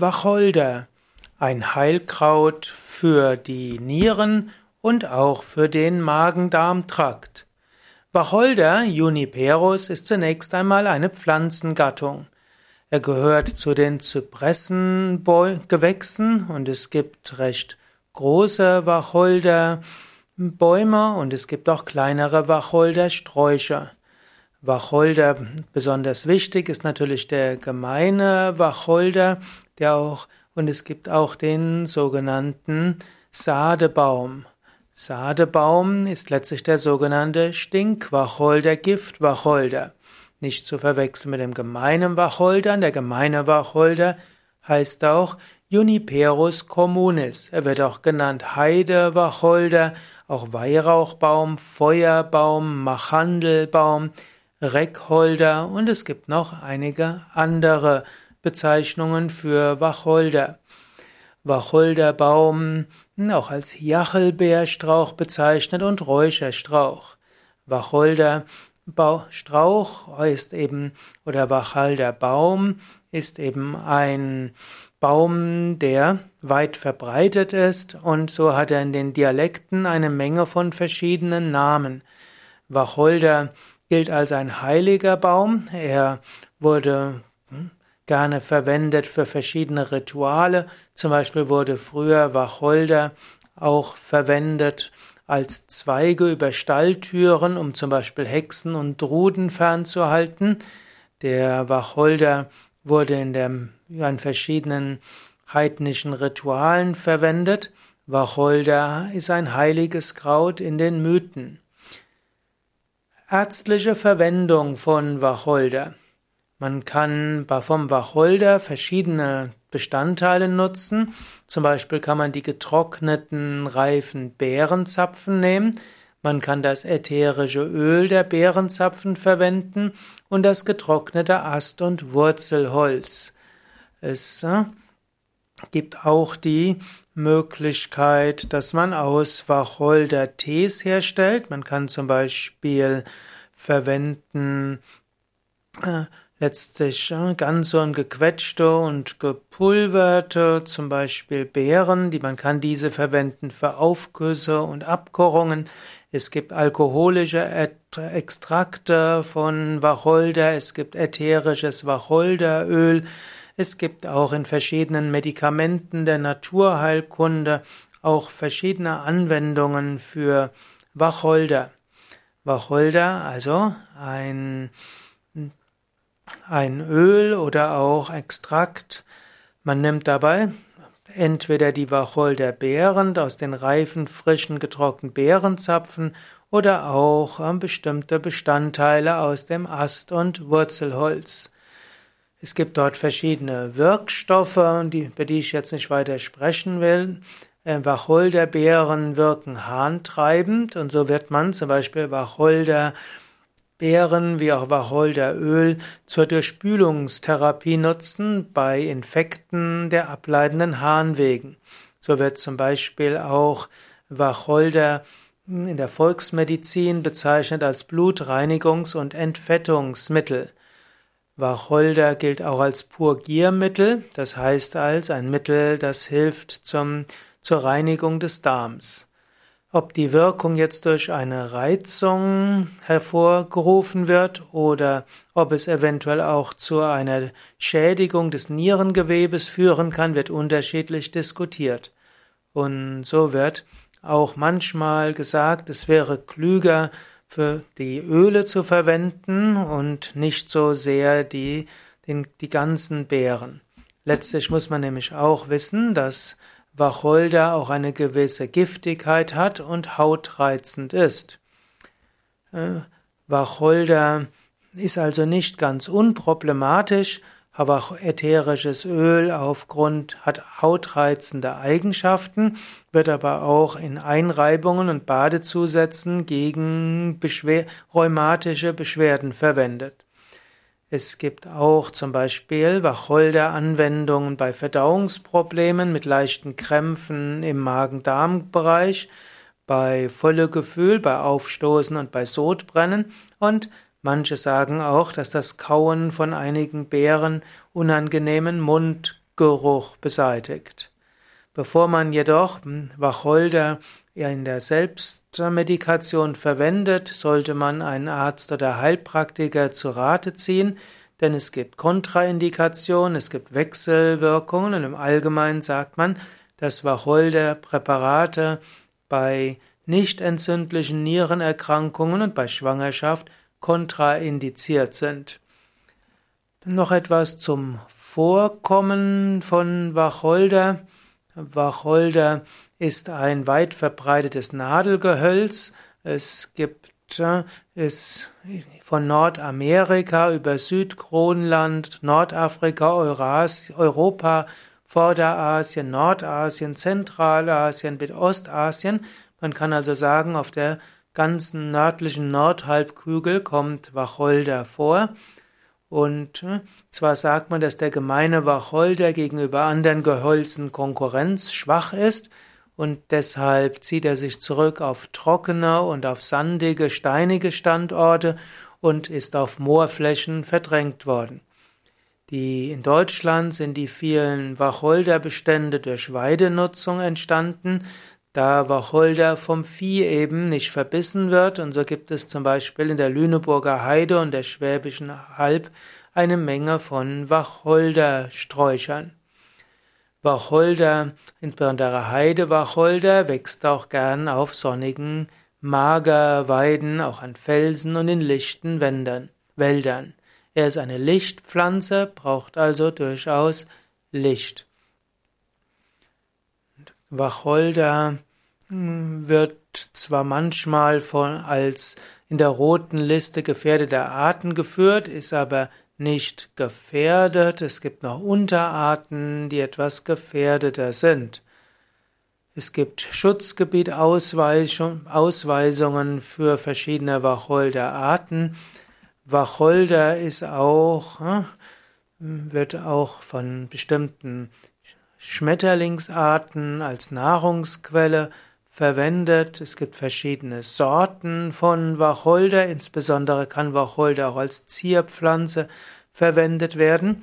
Wacholder, ein Heilkraut für die Nieren und auch für den Magen-Darm-Trakt. Wacholder Juniperus ist zunächst einmal eine Pflanzengattung. Er gehört zu den Zypressengewächsen und es gibt recht große Wacholderbäume und es gibt auch kleinere Wacholdersträucher. Wacholder besonders wichtig ist natürlich der gemeine Wacholder, der auch und es gibt auch den sogenannten Sadebaum. Sadebaum ist letztlich der sogenannte Stinkwacholder, Giftwacholder. Nicht zu verwechseln mit dem gemeinen Wacholder. Der gemeine Wacholder heißt auch Juniperus communis. Er wird auch genannt Heidewacholder, auch Weihrauchbaum, Feuerbaum, Machandelbaum, Reckholder und es gibt noch einige andere Bezeichnungen für Wacholder. Wacholderbaum auch als Jachelbeerstrauch bezeichnet und Räucherstrauch. Wacholderstrauch ist eben oder Wacholderbaum ist eben ein Baum, der weit verbreitet ist und so hat er in den Dialekten eine Menge von verschiedenen Namen. Wacholder gilt als ein heiliger Baum. Er wurde hm, gerne verwendet für verschiedene Rituale. Zum Beispiel wurde früher Wacholder auch verwendet als Zweige über Stalltüren, um zum Beispiel Hexen und Druden fernzuhalten. Der Wacholder wurde in, der, in verschiedenen heidnischen Ritualen verwendet. Wacholder ist ein heiliges Kraut in den Mythen. Ärztliche Verwendung von Wacholder. Man kann vom Wacholder verschiedene Bestandteile nutzen. Zum Beispiel kann man die getrockneten reifen Beerenzapfen nehmen. Man kann das ätherische Öl der Beerenzapfen verwenden und das getrocknete Ast- und Wurzelholz. Es äh, gibt auch die Möglichkeit, dass man aus Wacholder Tees herstellt. Man kann zum Beispiel verwenden äh, letztlich ganze und gequetschte und gepulverte, zum Beispiel Beeren, die man kann diese verwenden für Aufgüsse und Abkochungen. Es gibt alkoholische Extrakte von Wacholder, es gibt ätherisches Wacholderöl. Es gibt auch in verschiedenen Medikamenten der Naturheilkunde auch verschiedene Anwendungen für Wacholder. Wacholder, also ein, ein Öl oder auch Extrakt. Man nimmt dabei entweder die Wacholderbeeren aus den reifen, frischen, getrockneten Beerenzapfen oder auch äh, bestimmte Bestandteile aus dem Ast- und Wurzelholz. Es gibt dort verschiedene Wirkstoffe, über die ich jetzt nicht weiter sprechen will. Äh, Wacholderbeeren wirken harntreibend und so wird man zum Beispiel Wacholderbeeren wie auch Wacholderöl zur Durchspülungstherapie nutzen bei Infekten der ableitenden Harnwegen. So wird zum Beispiel auch Wacholder in der Volksmedizin bezeichnet als Blutreinigungs- und Entfettungsmittel. Wacholder gilt auch als Purgiermittel, das heißt als ein Mittel, das hilft zum, zur Reinigung des Darms. Ob die Wirkung jetzt durch eine Reizung hervorgerufen wird oder ob es eventuell auch zu einer Schädigung des Nierengewebes führen kann, wird unterschiedlich diskutiert. Und so wird auch manchmal gesagt, es wäre klüger, für die Öle zu verwenden und nicht so sehr die, den, die ganzen Beeren. Letztlich muss man nämlich auch wissen, dass Wacholder auch eine gewisse Giftigkeit hat und hautreizend ist. Äh, Wacholder ist also nicht ganz unproblematisch, aber auch ätherisches Öl aufgrund hat hautreizende Eigenschaften, wird aber auch in Einreibungen und Badezusätzen gegen Beschwer rheumatische Beschwerden verwendet. Es gibt auch zum Beispiel Wacholder-Anwendungen bei Verdauungsproblemen mit leichten Krämpfen im Magen-Darm-Bereich, bei Völlegefühl, bei Aufstoßen und bei Sodbrennen und Manche sagen auch, dass das Kauen von einigen Beeren unangenehmen Mund, Geruch beseitigt. Bevor man jedoch Wacholder in der Selbstmedikation verwendet, sollte man einen Arzt oder Heilpraktiker zu Rate ziehen, denn es gibt Kontraindikationen, es gibt Wechselwirkungen und im Allgemeinen sagt man, dass Wacholderpräparate bei nicht entzündlichen Nierenerkrankungen und bei Schwangerschaft kontraindiziert sind. Noch etwas zum Vorkommen von Wacholder. Wacholder ist ein weit verbreitetes Nadelgehölz. Es gibt es von Nordamerika über Südkronland, Nordafrika, Europa, Vorderasien, Nordasien, Zentralasien Ostasien. Man kann also sagen, auf der ganzen nördlichen Nordhalbkugel kommt Wacholder vor. Und äh, zwar sagt man, dass der gemeine Wacholder gegenüber anderen Gehölzen konkurrenzschwach ist und deshalb zieht er sich zurück auf trockene und auf sandige, steinige Standorte und ist auf Moorflächen verdrängt worden. Die, in Deutschland sind die vielen Wacholderbestände durch Weidenutzung entstanden, da Wacholder vom Vieh eben nicht verbissen wird. Und so gibt es zum Beispiel in der Lüneburger Heide und der Schwäbischen Alb eine Menge von Wacholdersträuchern. Wacholder, insbesondere Heidewacholder, wächst auch gern auf sonnigen Magerweiden, auch an Felsen und in lichten Wäldern. Er ist eine Lichtpflanze, braucht also durchaus Licht. Wacholder wird zwar manchmal von, als in der roten Liste gefährdeter Arten geführt, ist aber nicht gefährdet. Es gibt noch Unterarten, die etwas gefährdeter sind. Es gibt Schutzgebietausweisungen für verschiedene Wacholderarten. Wacholder ist auch, hm, wird auch von bestimmten Schmetterlingsarten als Nahrungsquelle verwendet. Es gibt verschiedene Sorten von Wacholder, insbesondere kann Wacholder auch als Zierpflanze verwendet werden.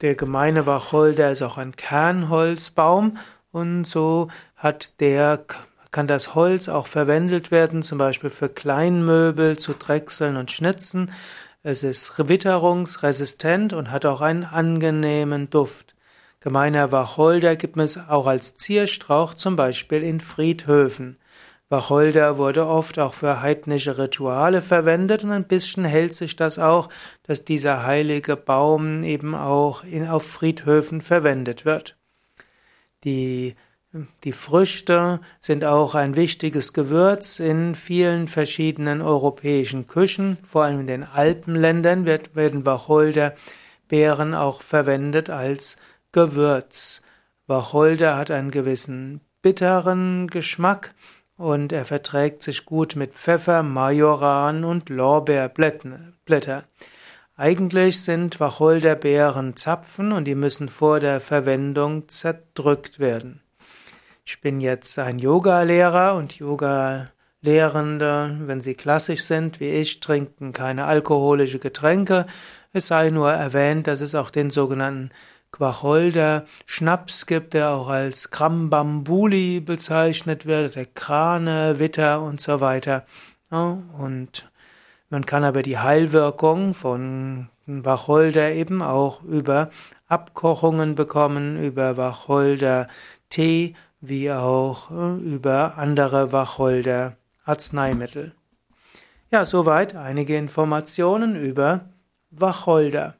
Der gemeine Wacholder ist auch ein Kernholzbaum und so hat der kann das Holz auch verwendet werden, zum Beispiel für Kleinmöbel zu drechseln und schnitzen. Es ist witterungsresistent und hat auch einen angenehmen Duft. Gemeiner Wacholder gibt es auch als Zierstrauch, zum Beispiel in Friedhöfen. Wacholder wurde oft auch für heidnische Rituale verwendet und ein bisschen hält sich das auch, dass dieser heilige Baum eben auch in, auf Friedhöfen verwendet wird. Die, die Früchte sind auch ein wichtiges Gewürz in vielen verschiedenen europäischen Küchen, vor allem in den Alpenländern wird, werden Wacholderbeeren auch verwendet als Gewürz. Wacholder hat einen gewissen bitteren Geschmack und er verträgt sich gut mit Pfeffer, Majoran und Lorbeerblätter. Eigentlich sind Wacholderbeeren Zapfen und die müssen vor der Verwendung zerdrückt werden. Ich bin jetzt ein Yoga-Lehrer und Yoga-Lehrende, wenn sie klassisch sind wie ich, trinken keine alkoholische Getränke. Es sei nur erwähnt, dass es auch den sogenannten Quacholder Schnaps gibt, der auch als Krambambuli bezeichnet wird, der Krane, Witter und so weiter. und man kann aber die Heilwirkung von Wacholder eben auch über Abkochungen bekommen, über Wacholder Tee, wie auch äh, über andere Wacholder Arzneimittel. Ja, soweit einige Informationen über Wacholder.